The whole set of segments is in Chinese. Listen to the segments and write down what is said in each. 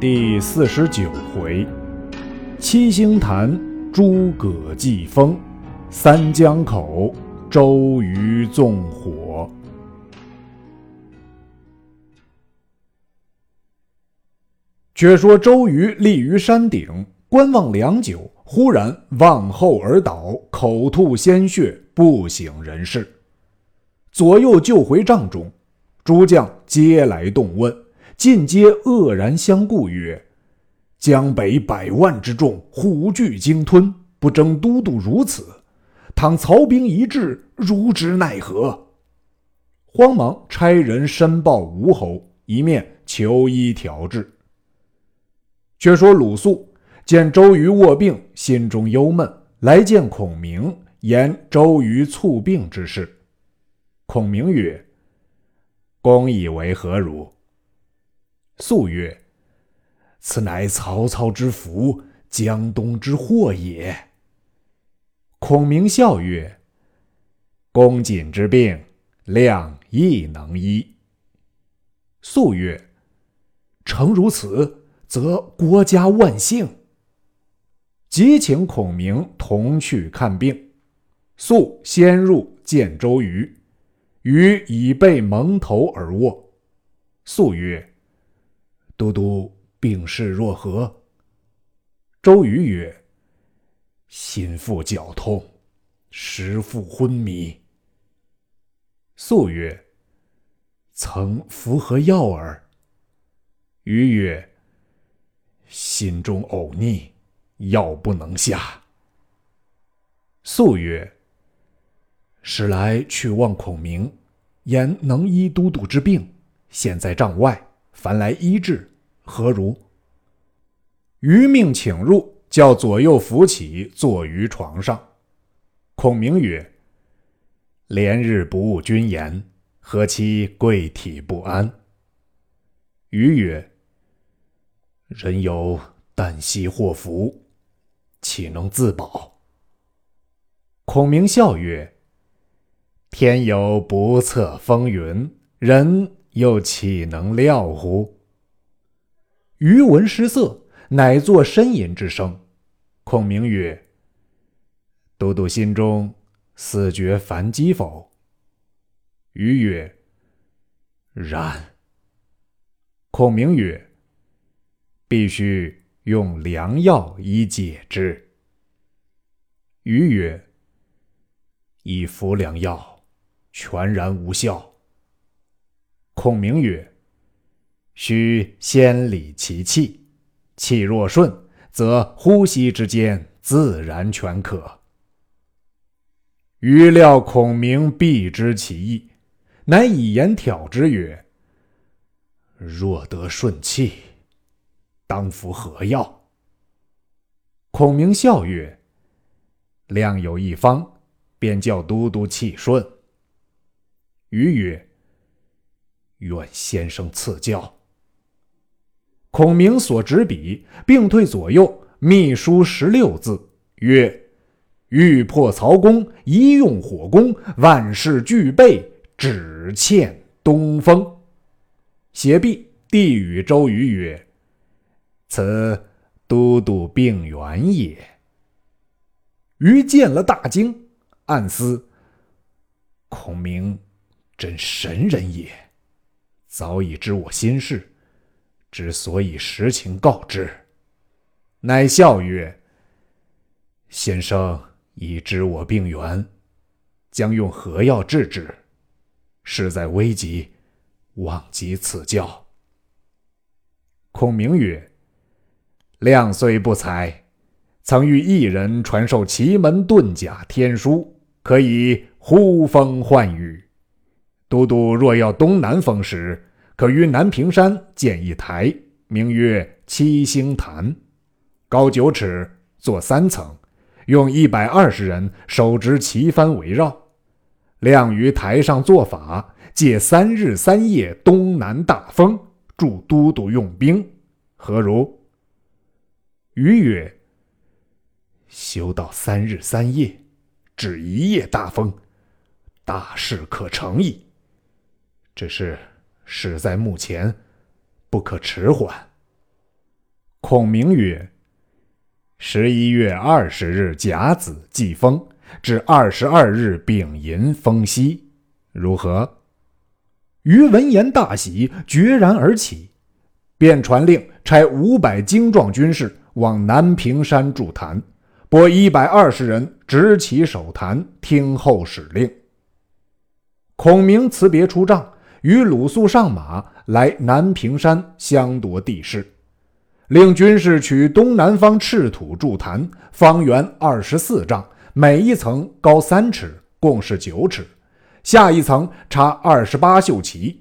第四十九回，七星坛诸葛祭风，三江口周瑜纵火。却说周瑜立于山顶，观望良久，忽然望后而倒，口吐鲜血，不省人事。左右救回帐中，诸将皆来动问。尽皆愕然相顾，曰：“江北百万之众，虎踞鲸吞，不争都督如此。倘曹兵一至，如之奈何？”慌忙差人申报吴侯，一面求医调治。却说鲁肃见周瑜卧病，心中忧闷，来见孔明，言周瑜猝病之事。孔明曰：“公以为何如？”肃曰：“此乃曹操之福，江东之祸也。”孔明笑曰：“公瑾之病，亮亦能医。”肃曰：“诚如此，则国家万幸。”即请孔明同去看病。肃先入见周瑜，瑜已被蒙头而卧。肃曰：都督病势若何？周瑜曰：“心腹绞痛，时腹昏迷。”肃曰：“曾服何药耳？”瑜曰：“心中呕逆，药不能下。”肃曰：“时来去望孔明，言能医都督之病，现在帐外，凡来医治。”何如？余命请入，叫左右扶起，坐于床上。孔明曰：“连日不务军言，何其贵体不安？”余曰：“人有旦夕祸福，岂能自保？”孔明笑曰：“天有不测风云，人又岂能料乎？”余闻失色，乃作呻吟之声。孔明曰：“都督心中似觉烦饥否？”余曰：“然。”孔明曰：“必须用良药以解之。”余曰：“以服良药，全然无效。”孔明曰：须先理其气，气若顺，则呼吸之间自然全可。余料孔明必知其意，乃以言挑之曰：“若得顺气，当服何药？”孔明笑曰：“量有一方，便叫都督气顺。”余曰：“愿先生赐教。”孔明所执笔，并退左右，密书十六字，曰：“欲破曹公，一用火攻，万事俱备，只欠东风。”写毕，递与周瑜曰：“此都督病源也。”瑜见了大惊，暗思：“孔明真神人也，早已知我心事。”之所以实情告知，乃笑曰：“先生已知我病源，将用何药治之？事在危急，望及赐教。”孔明曰：“亮虽不才，曾与一人传授奇门遁甲天书，可以呼风唤雨。都督若要东南风时。”可于南屏山建一台，名曰七星坛，高九尺，坐三层，用一百二十人手执旗幡围绕，亮于台上做法，借三日三夜东南大风，助都督用兵，何如？余曰：修到三日三夜，只一夜大风，大事可成矣。只是。事在目前，不可迟缓。孔明曰：“十一月二十日甲子祭风，至二十二日丙寅风息，如何？”于闻言大喜，决然而起，便传令差五百精壮军士往南屏山筑坛，拨一百二十人执旗守坛，听候使令。孔明辞别出帐，与鲁肃上马来南屏山相夺地势，令军士取东南方赤土筑坛，方圆二十四丈，每一层高三尺，共是九尺。下一层插二十八绣旗，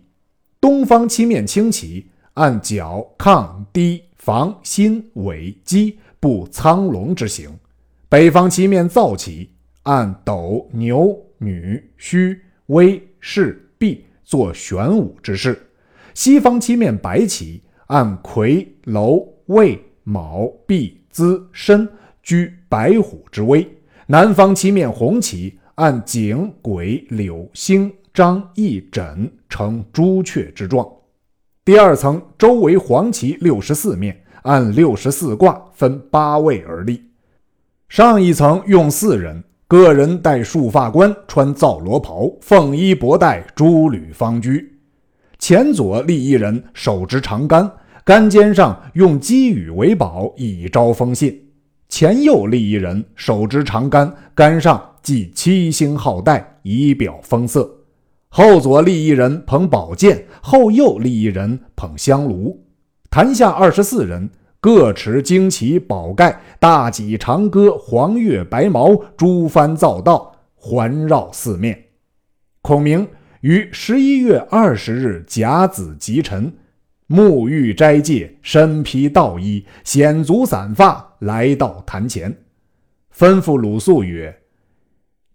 东方七面青旗按角、亢、低、房、心、尾、基布苍龙之形；北方七面皂旗按斗、牛、女、虚、微、士、毕做玄武之势；西方七面白旗按魁、楼、未、卯、毕、资、申居白虎之威；南方七面红旗。按景、癸、柳、星、张、翼、轸呈朱雀之状。第二层周围黄旗六十四面，按六十四卦分八位而立。上一层用四人，个人戴束发冠，穿皂罗袍，凤衣帛带，珠履方居。前左立一人，手执长杆，杆尖上用积羽为宝，以招风信。前右立一人，手执长杆，杆上。系七星号带，以表风色；后左立一人捧宝剑，后右立一人捧香炉。坛下二十四人，各持旌旗宝盖、大戟长戈、黄钺白矛、诸幡造道，环绕四面。孔明于十一月二十日甲子吉辰，沐浴斋戒，身披道衣，显足散发，来到坛前，吩咐鲁肃曰。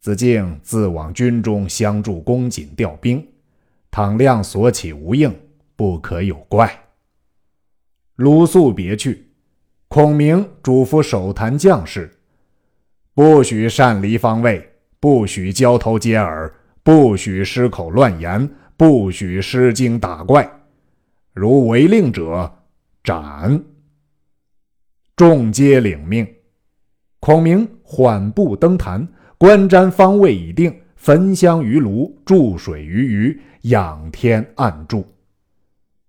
子敬自往军中相助，公瑾调兵，倘亮所起无应，不可有怪。鲁肃别去，孔明嘱咐守坛将士：不许擅离方位，不许交头接耳，不许失口乱言，不许失惊打怪。如违令者，斩。众皆领命。孔明缓步登坛。观瞻方位已定，焚香于炉，注水于鱼，仰天暗祝。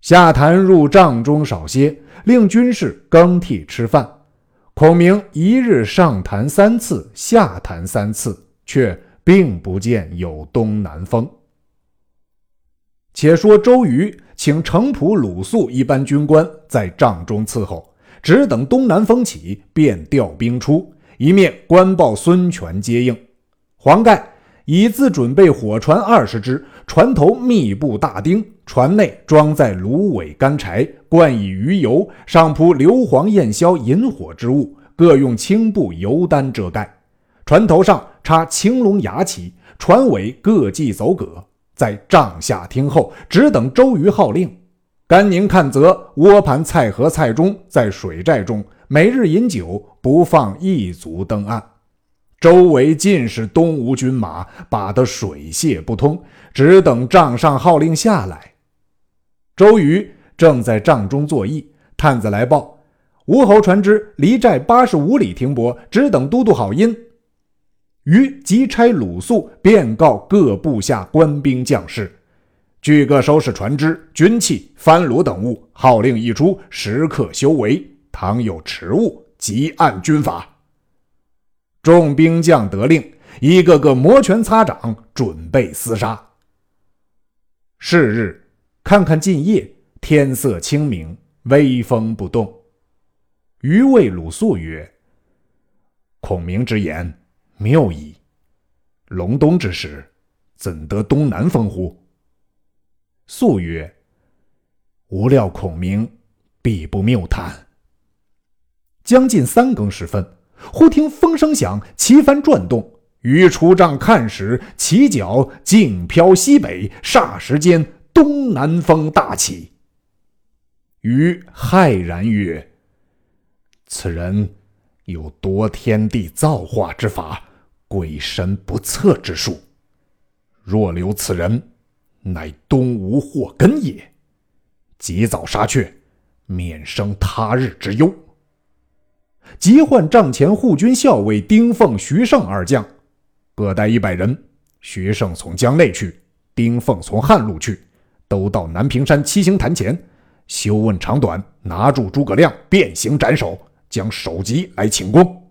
下坛入帐中少歇，令军士更替吃饭。孔明一日上坛三次，下坛三次，却并不见有东南风。且说周瑜请程普、鲁肃一班军官在帐中伺候，只等东南风起，便调兵出，一面官报孙权接应。黄盖已自准备火船二十只，船头密布大钉，船内装载芦苇干柴，灌以鱼油，上铺硫磺焰硝引火之物，各用青布油单遮盖。船头上插青龙牙旗，船尾各系走戈，在帐下听候，只等周瑜号令。甘宁看则窝盘蔡和蔡中在水寨中每日饮酒，不放一足登岸。周围尽是东吴军马，把得水泄不通，只等帐上号令下来。周瑜正在帐中坐议，探子来报：吴侯船只离寨八十五里停泊，只等都督好音。于即差鲁肃便告各部下官兵将士，俱各收拾船只、军器、帆橹等物，号令一出，时刻修为。倘有迟误，即按军法。众兵将得令，一个个摩拳擦掌，准备厮杀。是日，看看近夜，天色清明，微风不动。余谓鲁肃曰：“孔明之言谬矣。隆冬之时，怎得东南风乎？”肃曰：“无料孔明必不谬谈。”将近三更时分。忽听风声响，旗帆转动。于出帐看时，旗角径飘西北，霎时间东南风大起。于骇然曰：“此人有夺天地造化之法，鬼神不测之术。若留此人，乃东吴祸根也。及早杀却，免生他日之忧。”急唤帐前护军校尉丁奉、徐盛二将，各带一百人。徐盛从江内去，丁奉从汉路去，都到南屏山七星坛前，休问长短，拿住诸葛亮，变形斩首，将首级来请功。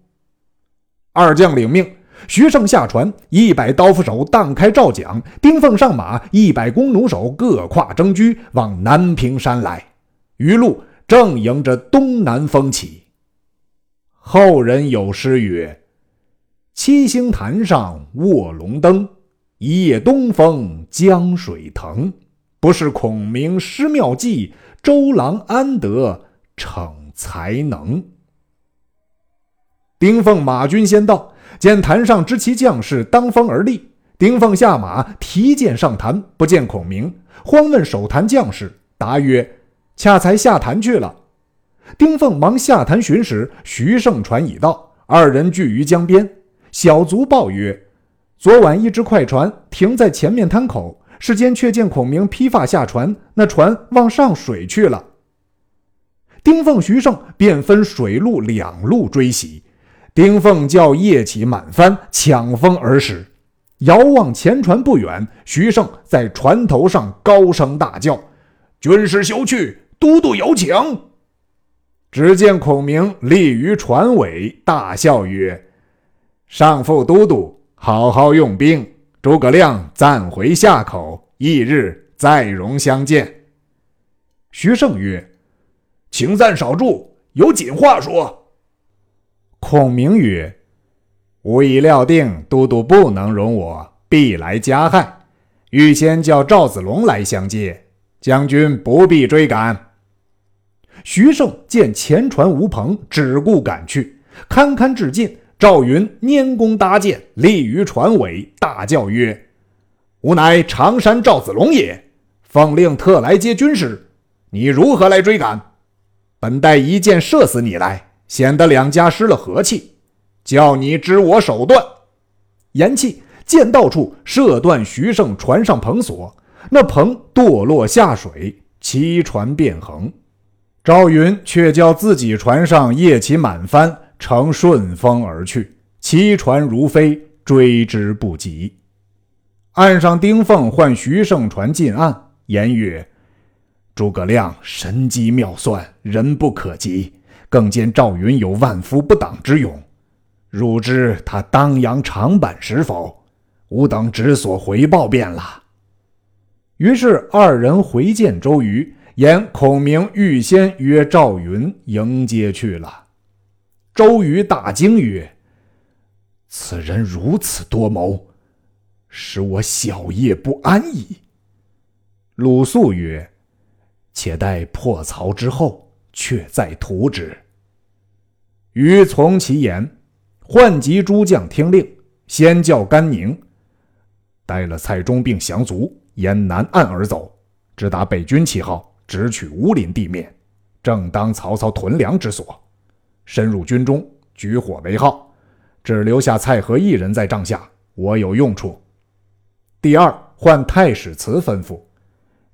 二将领命，徐盛下船，一百刀斧手荡开赵桨，丁奉上马，一百弓弩手各跨征车，往南屏山来。余路正迎着东南风起。后人有诗曰：“七星坛上卧龙灯。”一夜东风江水腾，不是孔明施妙计，周郎安得逞才能？丁奉马军先到，见坛上知其将士当风而立。丁奉下马提剑上坛，不见孔明，慌问守坛将士，答曰：“恰才下坛去了。”丁奉忙下坛寻时，徐盛船已到，二人聚于江边。小卒报曰。昨晚一只快船停在前面滩口，世间却见孔明披发下船，那船往上水去了。丁奉、徐盛便分水陆两路追袭。丁奉叫夜起满帆，抢风而驶。遥望前船不远，徐盛在船头上高声大叫：“军师休去，都督有请。”只见孔明立于船尾，大笑曰：“上父都督。”好好用兵，诸葛亮暂回下口，翌日再容相见。徐盛曰：“请暂少住，有紧话说。”孔明曰：“吾已料定都督不能容我，必来加害，预先叫赵子龙来相接，将军不必追赶。”徐盛见前船无篷，只顾赶去，堪堪至近。赵云拈弓搭箭，立于船尾，大叫曰：“吾乃常山赵子龙也，奉令特来接军师。你如何来追赶？本待一箭射死你来，显得两家失了和气。叫你知我手段。”言讫，箭到处射断徐盛船上篷索，那篷堕落下水，其船变横。赵云却叫自己船上夜起满帆。乘顺风而去，其船如飞，追之不及。岸上，丁奉唤徐盛船进岸，言曰：“诸葛亮神机妙算，人不可及。更见赵云有万夫不挡之勇，汝知他当阳长坂时否？吾等只所回报便了。”于是二人回见周瑜，言孔明预先约赵云迎接去了。周瑜大惊曰：“此人如此多谋，使我小夜不安矣。”鲁肃曰：“且待破曹之后，却再图之。”瑜从其言，唤集诸将听令，先叫甘宁，带了蔡中并降卒，沿南岸而走，直达北军旗号，直取乌林地面，正当曹操屯粮之所。深入军中，举火为号，只留下蔡和一人在帐下，我有用处。第二，换太史慈吩咐，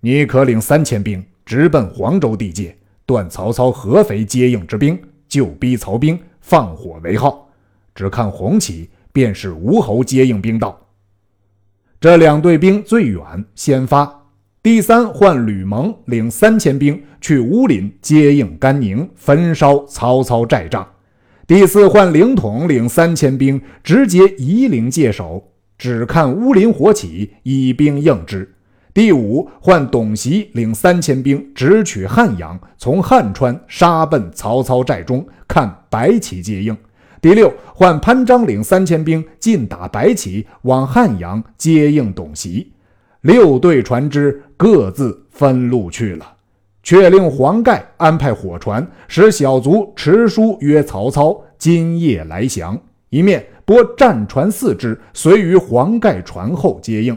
你可领三千兵直奔黄州地界，断曹操合肥接应之兵，就逼曹兵放火为号，只看红旗，便是吴侯接应兵到。这两队兵最远，先发。第三，换吕蒙领三千兵去乌林接应甘宁，焚烧曹操寨帐。第四，换凌统领三千兵直接夷陵界守，只看乌林火起，以兵应之。第五，换董袭领三千兵直取汉阳，从汉川杀奔曹操寨中，看白起接应。第六，换潘璋领三千兵进打白起，往汉阳接应董袭。六队船只各自分路去了，却令黄盖安排火船，使小卒持书约曹操今夜来降。一面拨战船四只，随于黄盖船后接应。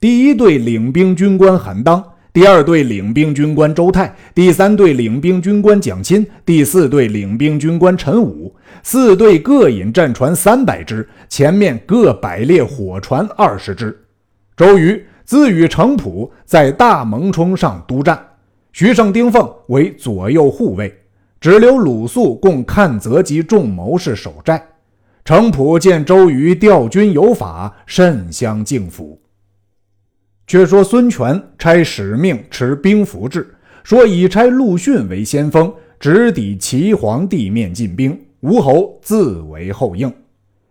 第一队领兵军官韩当，第二队领兵军官周泰，第三队领兵军官蒋钦，第四队领兵军官陈武，四队各引战船三百只，前面各摆列火船二十只。周瑜自与程普在大蒙冲上督战，徐盛、丁奉为左右护卫。只留鲁肃共看泽及众谋士守寨。程普见周瑜调军有法，甚相敬服。却说孙权差使命持兵符制，说已差陆逊为先锋，直抵齐皇地面进兵，吴侯自为后应。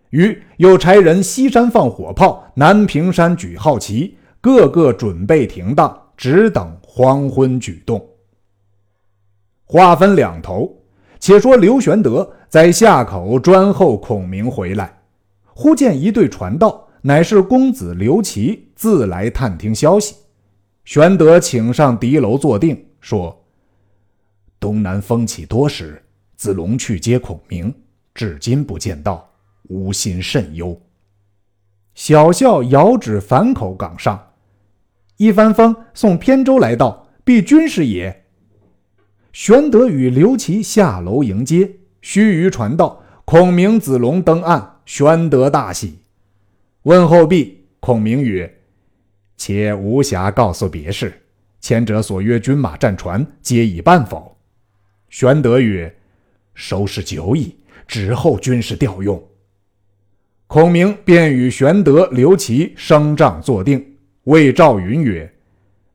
于又差人西山放火炮，南屏山举号旗，个个准备停当，只等黄昏举动。话分两头，且说刘玄德在夏口专候孔明回来，忽见一队传道。乃是公子刘琦自来探听消息，玄德请上敌楼坐定，说：“东南风起多时，子龙去接孔明，至今不见到，吾心甚忧。”小校遥指樊口岗上，一帆风送扁舟来到，必军师也。玄德与刘琦下楼迎接，须臾传道：“孔明、子龙登岸。”玄德大喜。问候毕，孔明曰：“且无暇告诉别事，前者所约军马战船，皆已办否？”玄德曰：“收拾久矣，只候军师调用。”孔明便与玄德、刘琦升帐坐定，谓赵云曰：“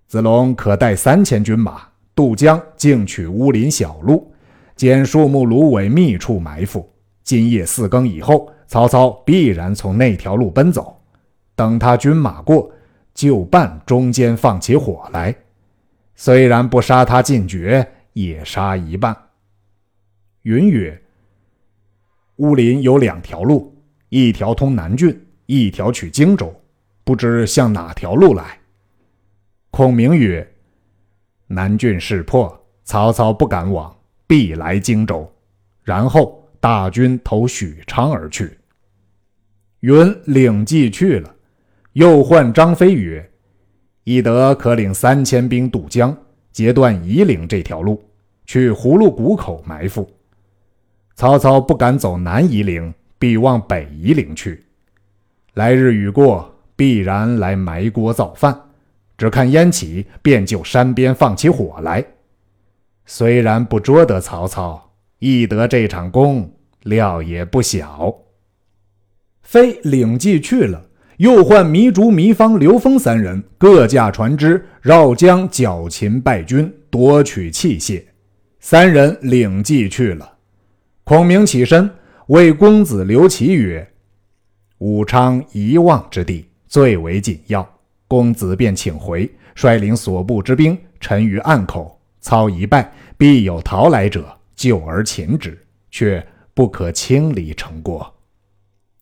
子龙可带三千军马渡江，径取乌林小路，捡树木芦苇密处埋伏。今夜四更以后。”曹操必然从那条路奔走，等他军马过，就伴中间放起火来。虽然不杀他尽绝，也杀一半。云曰：“乌林有两条路，一条通南郡，一条取荆州，不知向哪条路来？”孔明曰：“南郡势破，曹操不敢往，必来荆州，然后大军投许昌而去。”云领计去了，又唤张飞曰：“翼德可领三千兵渡江，截断夷陵这条路，去葫芦谷口埋伏。曹操不敢走南夷陵，必往北夷陵去。来日雨过，必然来埋锅造饭。只看烟起，便就山边放起火来。虽然不捉得曹操，亦得这场功料也不小。”飞领计去了，又唤糜竺、糜芳、刘封三人各驾船只绕江剿秦败军，夺取器械。三人领计去了。孔明起身谓公子刘琦曰：“武昌一望之地最为紧要，公子便请回，率领所部之兵沉于岸口。操一败，必有逃来者救而擒之，却不可轻离成果。”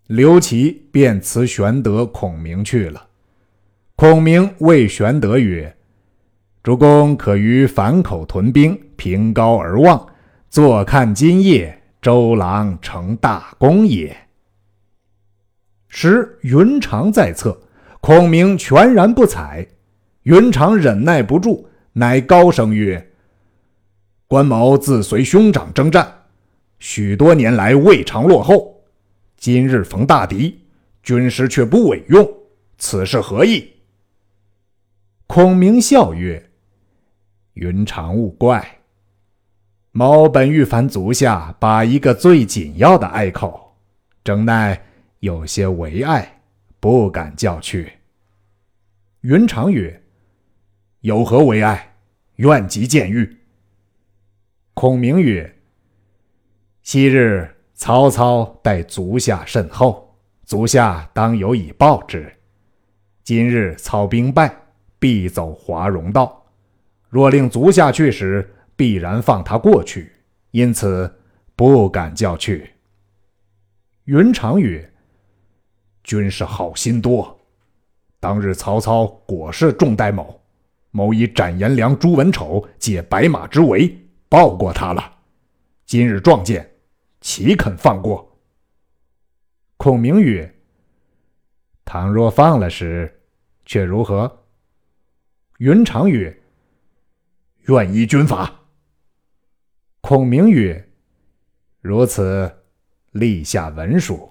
刘琦便辞玄德、孔明去了。孔明谓玄德曰：“主公可于樊口屯兵，凭高而望，坐看今夜周郎成大功也。”时云长在侧，孔明全然不睬。云长忍耐不住，乃高声曰：“关某自随兄长征战，许多年来未尝落后。”今日逢大敌，军师却不委用，此事何意？孔明笑曰：“云长勿怪，某本欲烦足下把一个最紧要的隘口，正奈有些为爱，不敢叫去。”云长曰：“有何为爱？愿即见谕。”孔明曰：“昔日。”曹操待足下甚厚，足下当有以报之。今日操兵败，必走华容道。若令足下去时，必然放他过去，因此不敢叫去。云长曰：“军师好心多。当日曹操果是重待某，某以斩颜良、诛文丑，解白马之围，报过他了。今日撞见。”岂肯放过？孔明曰：“倘若放了时，却如何？”云长曰：“愿依军法。”孔明曰：“如此，立下文书。”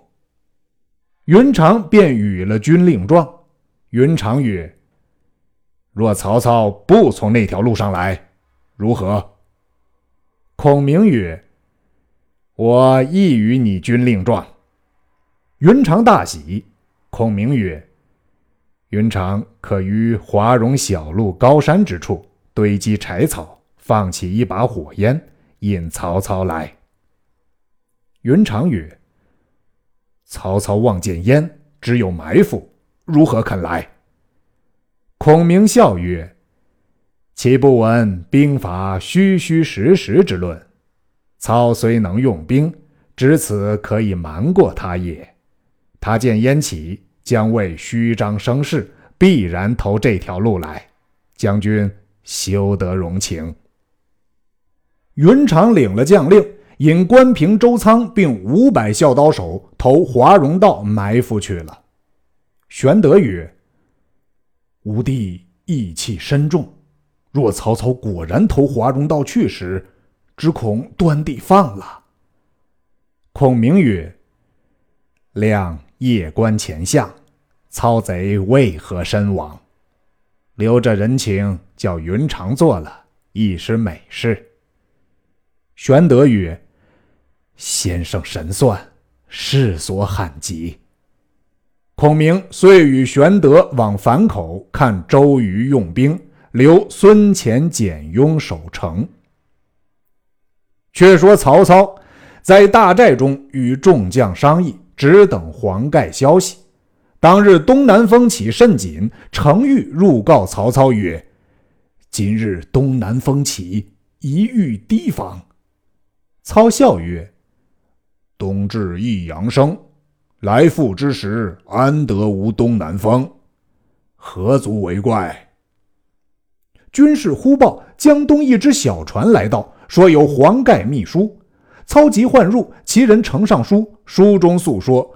云长便与了军令状。云长曰：“若曹操不从那条路上来，如何？”孔明曰：“我亦与你军令状。”云长大喜。孔明曰：“云长可于华容小路高山之处堆积柴草，放起一把火焰，引曹操来。”云长曰：“曹操望见烟，只有埋伏，如何肯来？”孔明笑曰：“岂不闻兵法虚虚实实之论？操虽能用兵，只此可以瞒过他也。他见烟起，将为虚张声势，必然投这条路来。将军休得容情。”云长领了将令，引关平、周仓并五百校刀手投华容道埋伏去了。玄德曰：吾弟义气深重，若曹操果然投华容道去时，只恐端地放了。孔明曰：“亮夜观前相，操贼为何身亡？留着人情，叫云长做了，亦是美事。”玄德曰：“先生神算，世所罕及。”孔明遂与玄德往樊口看周瑜用兵，留孙乾、简雍守城。却说曹操在大寨中与众将商议，只等黄盖消息。当日东南风起甚紧，程昱入告曹操曰：“今日东南风起，宜欲提防。”操笑曰：“冬至一阳生。”来复之时，安得无东南风？何足为怪？军士忽报江东一只小船来到，说有黄盖密书。操急唤入，其人呈上书，书中诉说：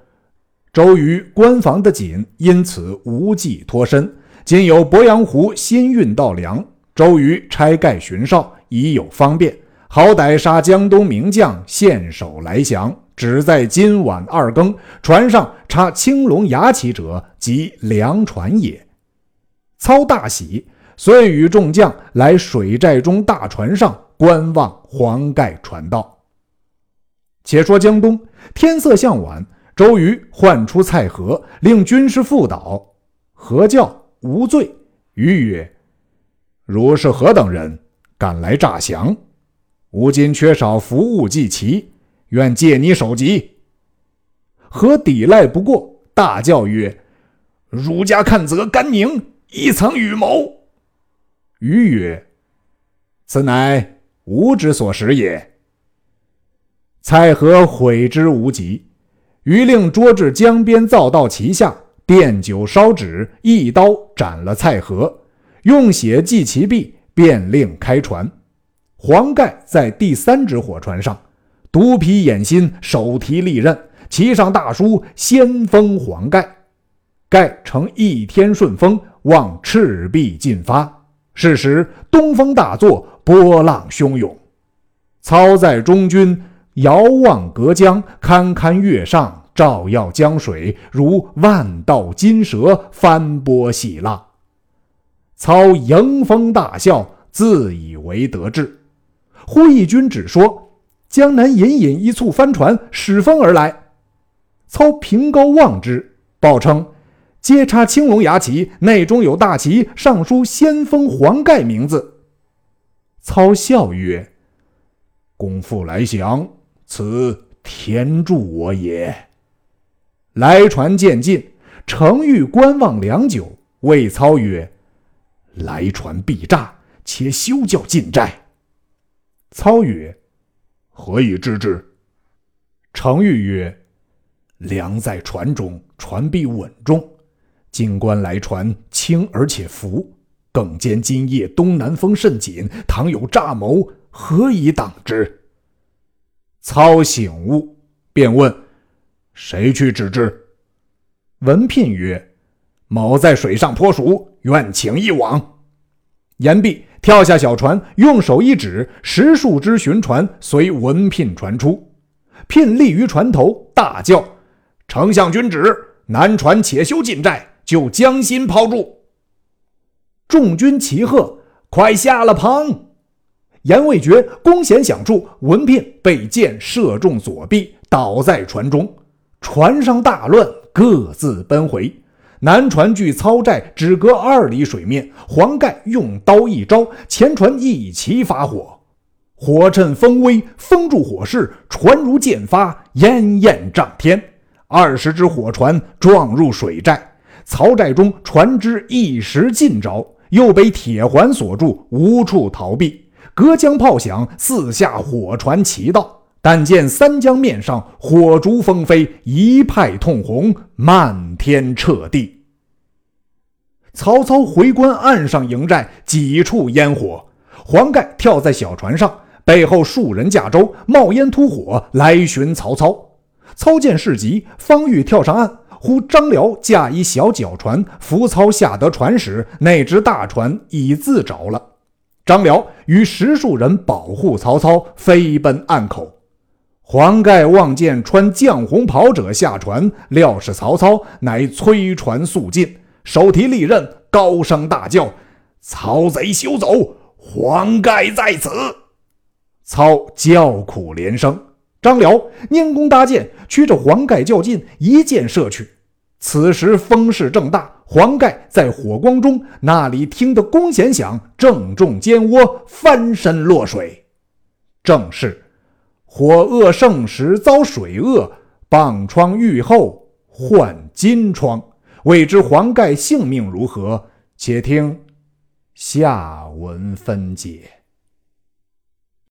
周瑜关防的紧，因此无计脱身。今有鄱阳湖新运到粮，周瑜拆盖巡哨，已有方便，好歹杀江东名将，献首来降。只在今晚二更，船上插青龙牙旗者，即粮船也。操大喜，遂与众将来水寨中大船上观望黄盖传道。且说江东天色向晚，周瑜唤出蔡和，令军师复导。何教无罪？瑜曰：“如是何等人，敢来诈降？吾今缺少服务祭旗。”愿借你首级。何抵赖不过，大叫曰：“儒家看则甘宁，亦曾与谋。”瑜曰：“此乃吾之所识也。”蔡和悔之无及，于令捉至江边造道旗下，奠酒烧纸，一刀斩了蔡和，用血祭其壁，便令开船。黄盖在第三只火船上。独披眼心，手提利刃，骑上大书“先锋黄盖”。盖乘一天顺风，望赤壁进发。是时东风大作，波浪汹涌。操在中军，遥望隔江，堪堪月上，照耀江水，如万道金蛇翻波细浪。操迎风大笑，自以为得志。忽一军只说。江南隐隐一簇帆船驶风而来，操凭高望之，报称皆插青龙牙旗，内中有大旗，上书“先锋黄盖”名字。操笑曰：“公复来降，此天助我也。”来船渐近，程昱观望良久，谓操曰：“来船必诈，且休教进寨。”操曰：何以知之？程昱曰：“粮在船中，船必稳重。今官来船轻而且浮，更兼今夜东南风甚紧，倘有诈谋，何以挡之？”操醒悟，便问：“谁去指之？”文聘曰：“某在水上颇熟，愿请一往。”言毕。跳下小船，用手一指，十数只巡船随文聘传出。聘立于船头，大叫：“丞相君旨，南船且休进寨，就将心抛住。”众军齐喝：“快下了棚！”言未绝，弓弦响处，文聘被箭射中左臂，倒在船中。船上大乱，各自奔回。南船距操寨只隔二里水面，黄盖用刀一招，前船一齐发火。火趁风威，封住火势，船如箭发，烟焰涨天。二十只火船撞入水寨，曹寨中船只一时尽着，又被铁环锁住，无处逃避。隔江炮响，四下火船齐到。但见三江面上火烛纷飞，一派通红，漫天彻地。曹操回观岸上营寨，几处烟火。黄盖跳在小船上，背后数人驾舟，冒烟突火来寻曹操。操见事急，方欲跳上岸，忽张辽驾一小脚船扶操下得船时，那只大船已自着了。张辽与十数人保护曹操，飞奔岸口。黄盖望见穿绛红袍者下船，料是曹操，乃催船速进，手提利刃，高声大叫：“曹贼休走！黄盖在此！”操叫苦连声。张辽拈弓搭箭，驱着黄盖较劲，一箭射去。此时风势正大，黄盖在火光中，那里听得弓弦响，正中肩窝，翻身落水。正是火恶盛时遭水恶，傍疮愈后患金疮。未知黄盖性命如何？且听下文分解。